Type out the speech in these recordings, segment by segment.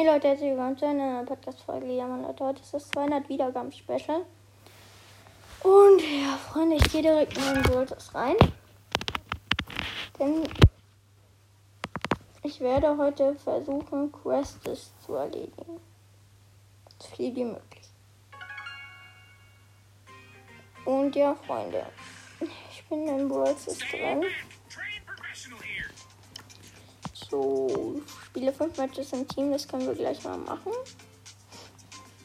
Hey Leute, herzlich willkommen zu einer Podcast-Folge. Ja, Mann, Leute, heute ist das 200 Wiedergaben-Special. Und ja, Freunde, ich gehe direkt in den Goldes rein. Denn ich werde heute versuchen, Quests zu erledigen. So viel wie möglich. Und ja, Freunde, ich bin in Worlds drin. So, spiele fünf Matches im Team, das können wir gleich mal machen.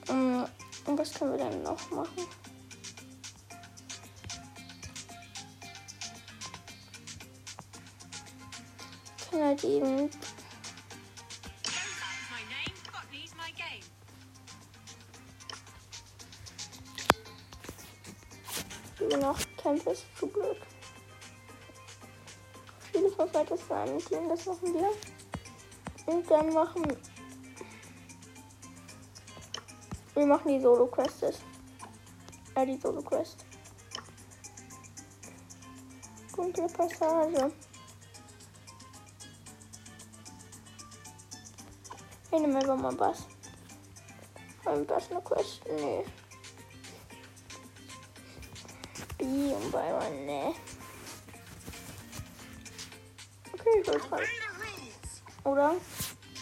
Ähm, und was können wir dann noch machen? Kann halt eben noch Kämpfe ist zu. Spiele fünf Matches für ein Team, das machen wir. Und dann machen wir machen die Solo Quests. Äh, die Solo Quest. Dunkle Passage. Ich nehme einfach mal Bass. Haben Bass eine Quest? Nee. B und Byron, nee. Okay, ich will dran. Oder?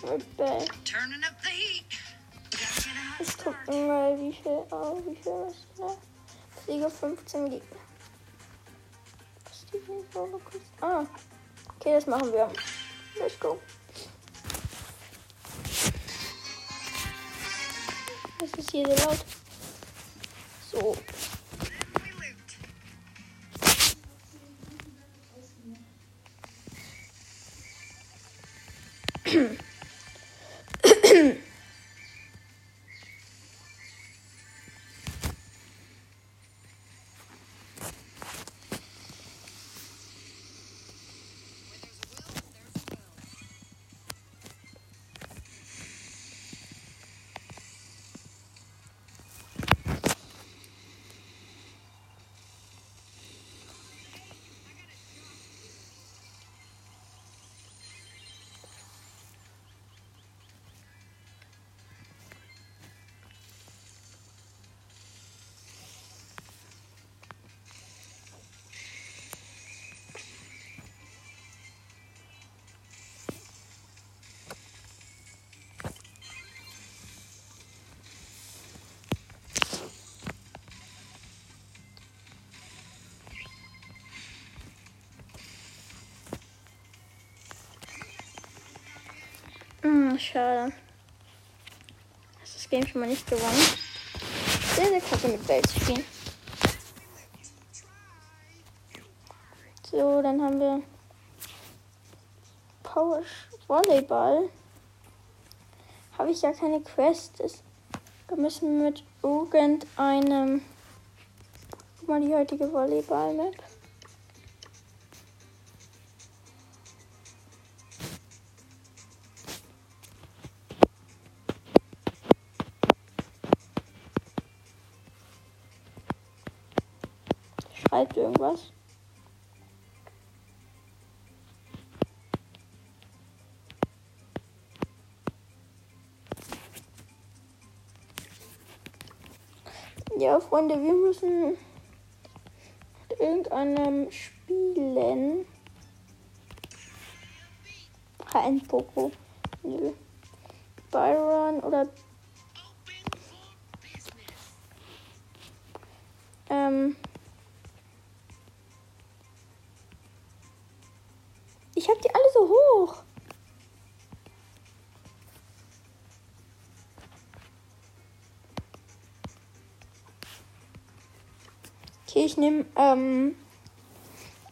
Out. Ich guck mal, wie viel, oh, wie viel ist da? Siege 15 Gegner. Was ist die Quest? Ah. Okay, das machen wir. Let's go. Was ist hier so laut? So. Hm, schade. Hast das Game schon mal nicht gewonnen. Sehr, sehr kacke mit Bell zu spielen. So, dann haben wir Power Volleyball. Habe ich ja keine Quest. Das- Da müssen wir mit irgendeinem. Guck mal die heutige Volleyball-Map. Schreibt irgendwas. Ja, Freunde, wir müssen mit irgendeinem spielen. HN Poco. Nö. Byron oder Okay, ich nehme ähm,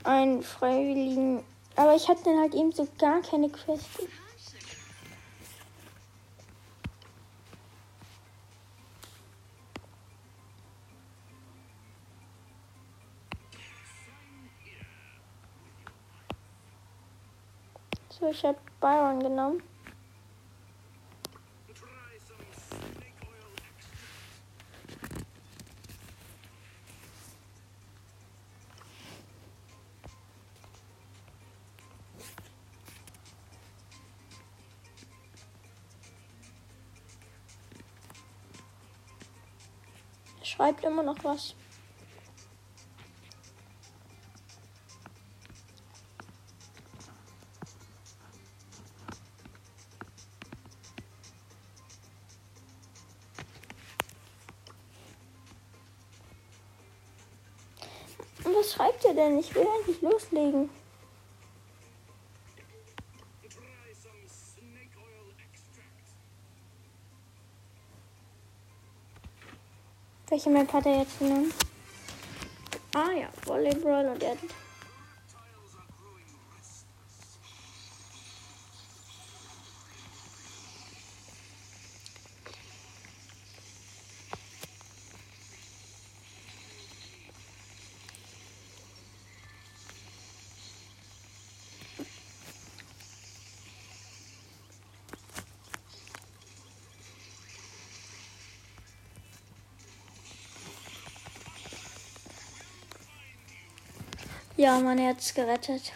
einen Freiwilligen. Aber ich hatte dann halt eben so gar keine Quest. So, ich habe Byron genommen. Schreibt immer noch was. Was schreibt ihr denn? Ich will eigentlich loslegen. Welche Map hat er jetzt genommen? Ah ja, Volleyball und er hat Ja, mein Herz gerettet.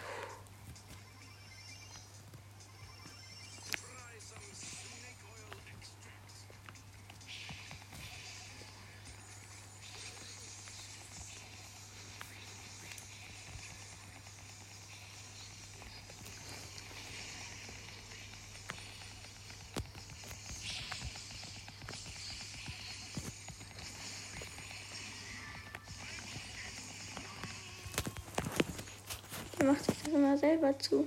Macht sich das immer selber zu.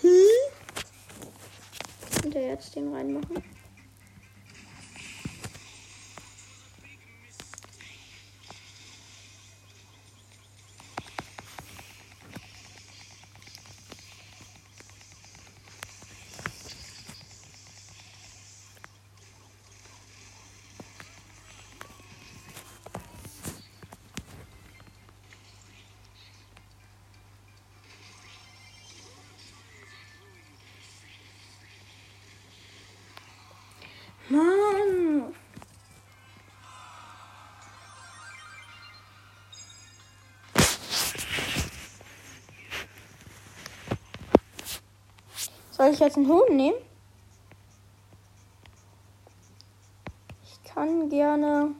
Hm? Er jetzt den reinmachen? Soll ich jetzt einen Huhn nehmen? Ich kann gerne.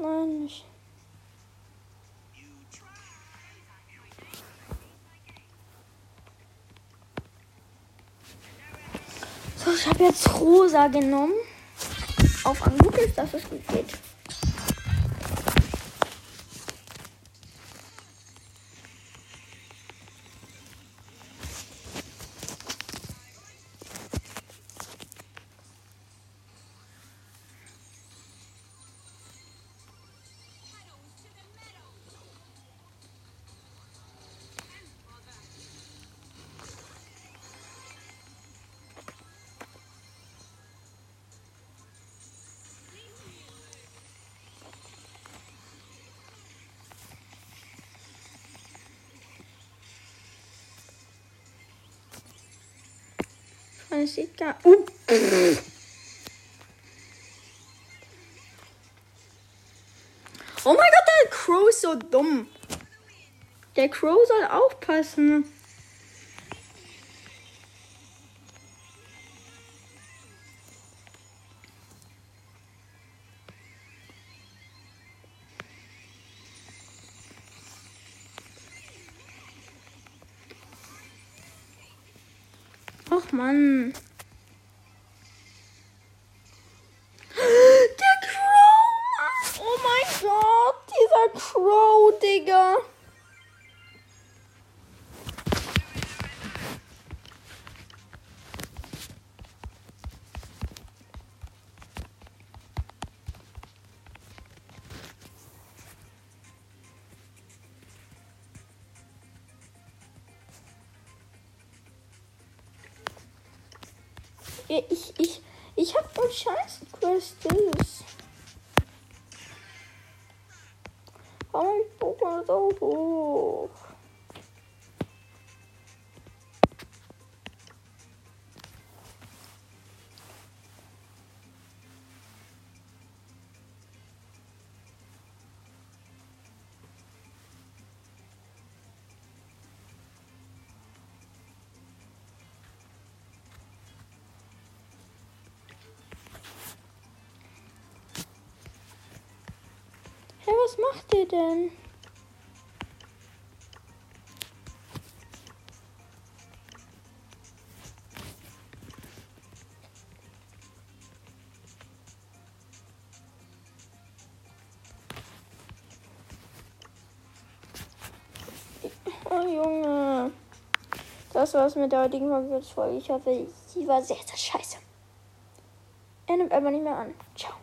Nein, nicht. So, ich habe jetzt rosa genommen. Auf an gut ist, dass es gut geht. Es sieht gar. Uh. Oh mein Gott, der Crow ist so dumm. Der Crow soll aufpassen. Mann. Ich, ich, ich hab nur scheiß Crystals. Warum ist Pokémon so hoch? Hä, was macht ihr denn? Oh Junge. Das war's mit der heutigen Folge. Ich hoffe, sie war sehr, sehr scheiße. Er nimmt einfach nicht mehr an. Ciao.